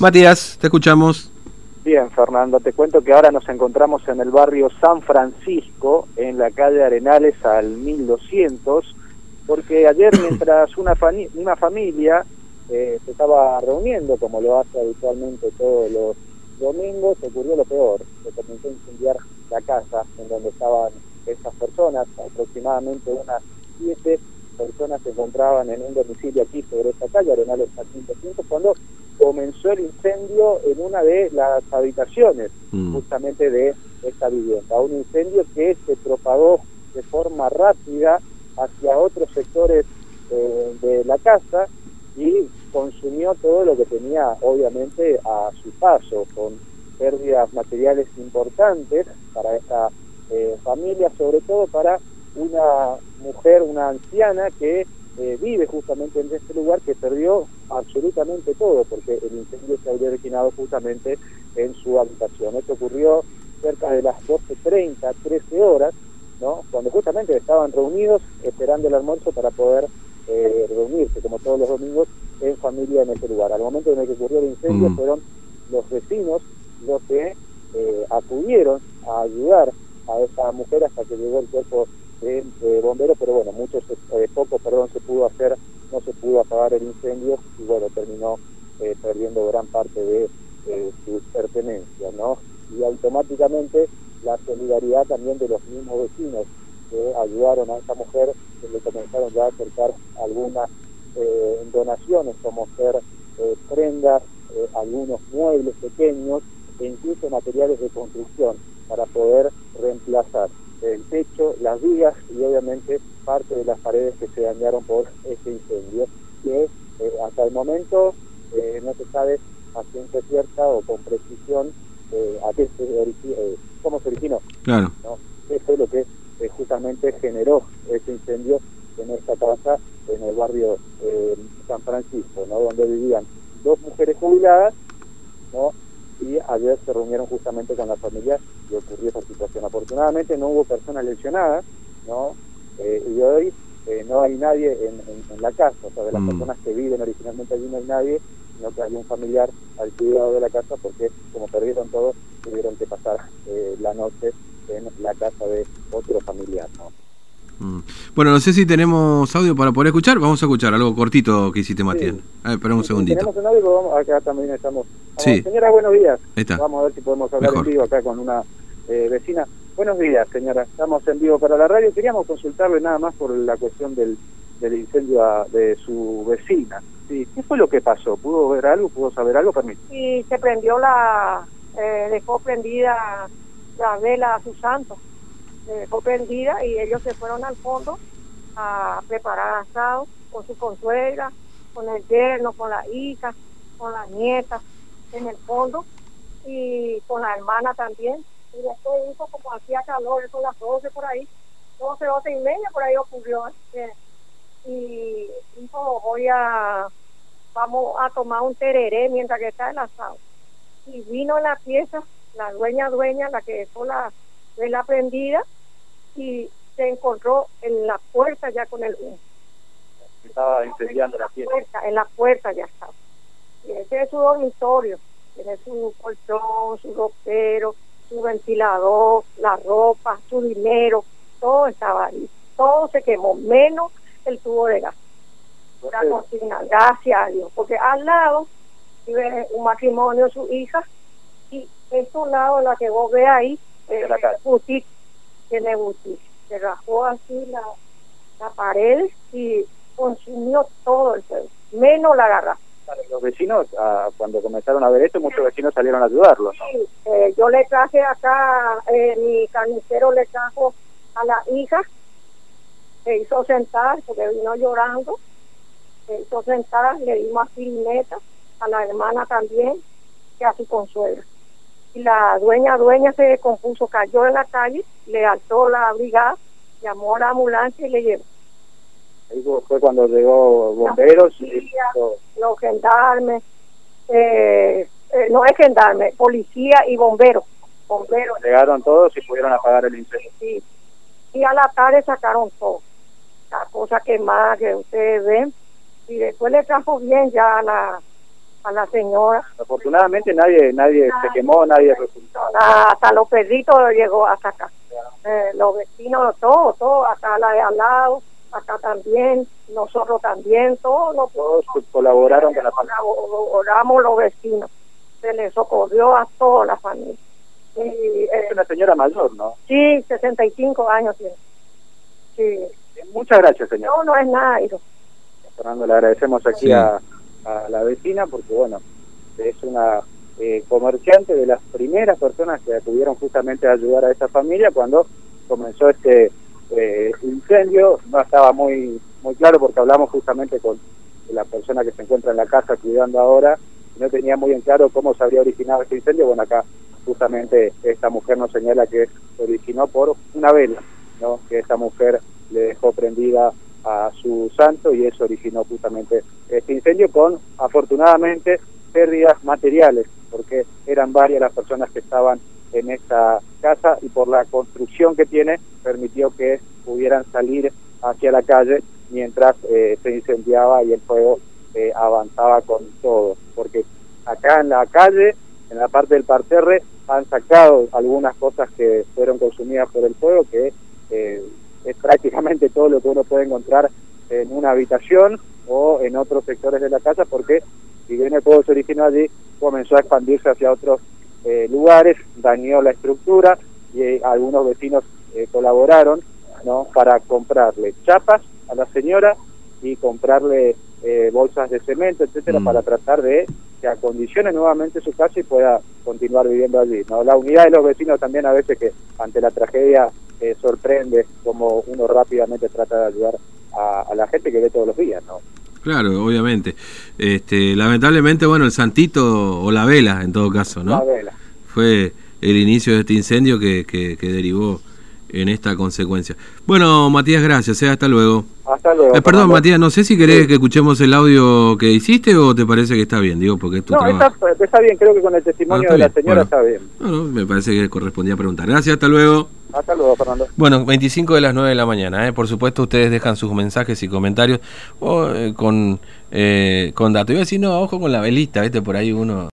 Matías, te escuchamos. Bien, Fernando, te cuento que ahora nos encontramos en el barrio San Francisco, en la calle Arenales al 1200, porque ayer mientras una, una familia eh, se estaba reuniendo, como lo hace habitualmente todos los domingos, ocurrió lo peor, se comenzó a incendiar la casa en donde estaban estas personas, aproximadamente unas siete personas se encontraban en un domicilio aquí sobre esta calle, Arenales al 1200, cuando comenzó el incendio en una de las habitaciones mm. justamente de esta vivienda. Un incendio que se propagó de forma rápida hacia otros sectores eh, de la casa y consumió todo lo que tenía obviamente a su paso, con pérdidas materiales importantes para esta eh, familia, sobre todo para una mujer, una anciana que eh, vive justamente en este lugar que perdió absolutamente todo porque el incendio se había originado justamente en su habitación. Esto ocurrió cerca de las 12.30, 13 horas, ¿no? cuando justamente estaban reunidos esperando el almuerzo para poder eh, reunirse, como todos los domingos, en familia en este lugar. Al momento en el que ocurrió el incendio mm. fueron los vecinos los que eh, acudieron a ayudar a esa mujer hasta que llegó el cuerpo de, bomberos, pero bueno, muchos, eh, poco, perdón, se pudo hacer, no se pudo apagar el incendio y bueno, terminó eh, perdiendo gran parte de eh, sus pertenencias, ¿no? Y automáticamente la solidaridad también de los mismos vecinos que ayudaron a esta mujer, que le comenzaron ya a acercar algunas eh, donaciones, como ser prendas, algunos muebles pequeños e incluso materiales de construcción para poder reemplazar el techo, las vigas y obviamente parte de las paredes que se dañaron por este incendio, que eh, hasta el momento eh, no se sabe a ciencia cierta o con precisión eh, a qué se cómo se originó. Claro. ¿no? Eso es lo que justamente generó este incendio en esta casa en el barrio San Francisco, ¿no? donde vivían dos mujeres jubiladas ¿no? y ayer se reunieron justamente con la familia y ocurrió esa situación. Afortunadamente no hubo personas lesionadas, ¿no? Eh, y hoy eh, no hay nadie en, la casa, o sea, de las mm. personas que viven originalmente allí no hay nadie, sino que hay un familiar al cuidado de la casa porque como perdieron todo, tuvieron que pasar eh, la noche en la casa de otro familiar, ¿no? Mm. Bueno, no sé si tenemos audio para poder escuchar. Vamos a escuchar algo cortito que hiciste, Matías. A ver, espera un segundito. Tenemos un audio, vamos, acá también estamos. Sí. Señora, buenos días. Vamos a ver si podemos hablar en vivo acá con una eh, vecina. Buenos días, señora. Estamos en vivo para la radio. Queríamos consultarle nada más por la cuestión del, del incendio de su vecina. Sí. ¿Qué fue lo que pasó? ¿Pudo ver algo? ¿Pudo saber algo? Permítame. Sí, se prendió la... Eh, dejó prendida la vela a su santo dejó prendida y ellos se fueron al fondo a preparar asado con su consuegra, con el yerno, con la hija, con la nieta en el fondo y con la hermana también. Y después hizo como hacía calor, eso las 12 por ahí, 12, 12 y media por ahí ocurrió. Eh, y dijo, voy a, vamos a tomar un tereré mientras que está el asado. Y vino la pieza la dueña dueña, la que dejó la vela prendida, y se encontró en la puerta ya con el humo. Estaba incendiando la, Puerta, en la puerta ya estaba. Y ese es su dormitorio. Tiene su colchón, su ropero, su ventilador, la ropa, su dinero, todo estaba ahí. Todo se quemó, menos el tubo de gas. La cocina, gracias a Dios. Porque al lado vive un matrimonio, su hija, y es un lado la que vos ve ahí, eh, tiene Se rajó así la, la pared y consumió todo el fuego, menos la garrafa. Los vecinos, ah, cuando comenzaron a ver esto, muchos vecinos salieron a ayudarlos. Sí, eh, yo le traje acá, eh, mi carnicero le trajo a la hija, se hizo sentar porque vino llorando, se hizo sentar, le dimos a a la hermana también, que a su consuelo y la dueña dueña se compuso, cayó en la calle, le alzó la brigada, llamó a la ambulancia y le llevó. Ahí fue cuando llegó bomberos y los gendarmes, eh, eh, no es gendarme, policía y bomberos. bomberos. Llegaron todos y pudieron apagar el incendio. Sí. Y a la tarde sacaron todo, la cosa que más que ustedes ven. Y después le trajo bien ya la a la señora. Afortunadamente nadie nadie se quemó, nadie resultó. Hasta los perritos llegó hasta acá. Eh, los vecinos, todo, todo, acá la de al lado, acá también, nosotros también, todos los Todos colaboraron con la familia. colaboramos los vecinos. Se les socorrió a toda la familia. Y, eh, Es una señora mayor, ¿no? sí, 65 años tiene. Sí. Muchas gracias, señor. No, no es nada, hijo. Fernando, le agradecemos aquí Sí. a, a la vecina porque, bueno, es una eh, comerciante de las primeras personas que acudieron justamente a ayudar a esta familia cuando comenzó este eh, incendio. No estaba muy muy claro porque hablamos justamente con la persona que se encuentra en la casa cuidando ahora no tenía muy en claro cómo se habría originado este incendio. Bueno, acá justamente esta mujer nos señala que se originó por una vela, ¿no? que esta mujer le dejó prendida a su santo y eso originó justamente este incendio con afortunadamente pérdidas materiales porque eran varias las personas que estaban en esta casa y por la construcción que tiene permitió que pudieran salir hacia la calle mientras eh, se incendiaba y el fuego eh, avanzaba con todo. Porque acá en la calle en la parte del parterre han sacado algunas cosas que fueron consumidas por el fuego que eh, es prácticamente todo lo que uno puede encontrar en una habitación o en otros sectores de la casa porque si bien el fuego se originó allí comenzó a expandirse hacia otros eh, lugares, dañó la estructura y eh, algunos vecinos eh, colaboraron ¿no? para comprarle chapas a la señora y comprarle eh, bolsas de cemento, etcétera, Mm. para tratar de que acondicione nuevamente su casa y pueda continuar viviendo allí. ¿no? La unidad de los vecinos también a veces que ante la tragedia eh, sorprende como uno rápidamente trata de ayudar a, a la gente que ve todos los días, ¿no? Claro, obviamente. Este, lamentablemente, bueno, el santito o la vela, en todo caso, La ¿no? vela. Fue el inicio de este incendio que, que, que derivó en esta consecuencia. Bueno, Matías, gracias. ¿eh? Hasta luego. Hasta luego. Eh, perdón. Matías, no sé si querés Sí. que escuchemos el audio que hiciste o te parece que está bien, digo, porque es tu No, trabajo. está, está bien, creo que con el testimonio Ah, de la señora bueno. está bien. No, no, me parece que correspondía preguntar. Gracias, hasta luego. Hasta luego, Fernando. Bueno, 25 de las 9 de la mañana. ¿eh? Por supuesto, ustedes dejan sus mensajes y comentarios o, eh, con, eh, con datos. Iba a decir, no, ojo con la velita, ¿viste? Por ahí uno.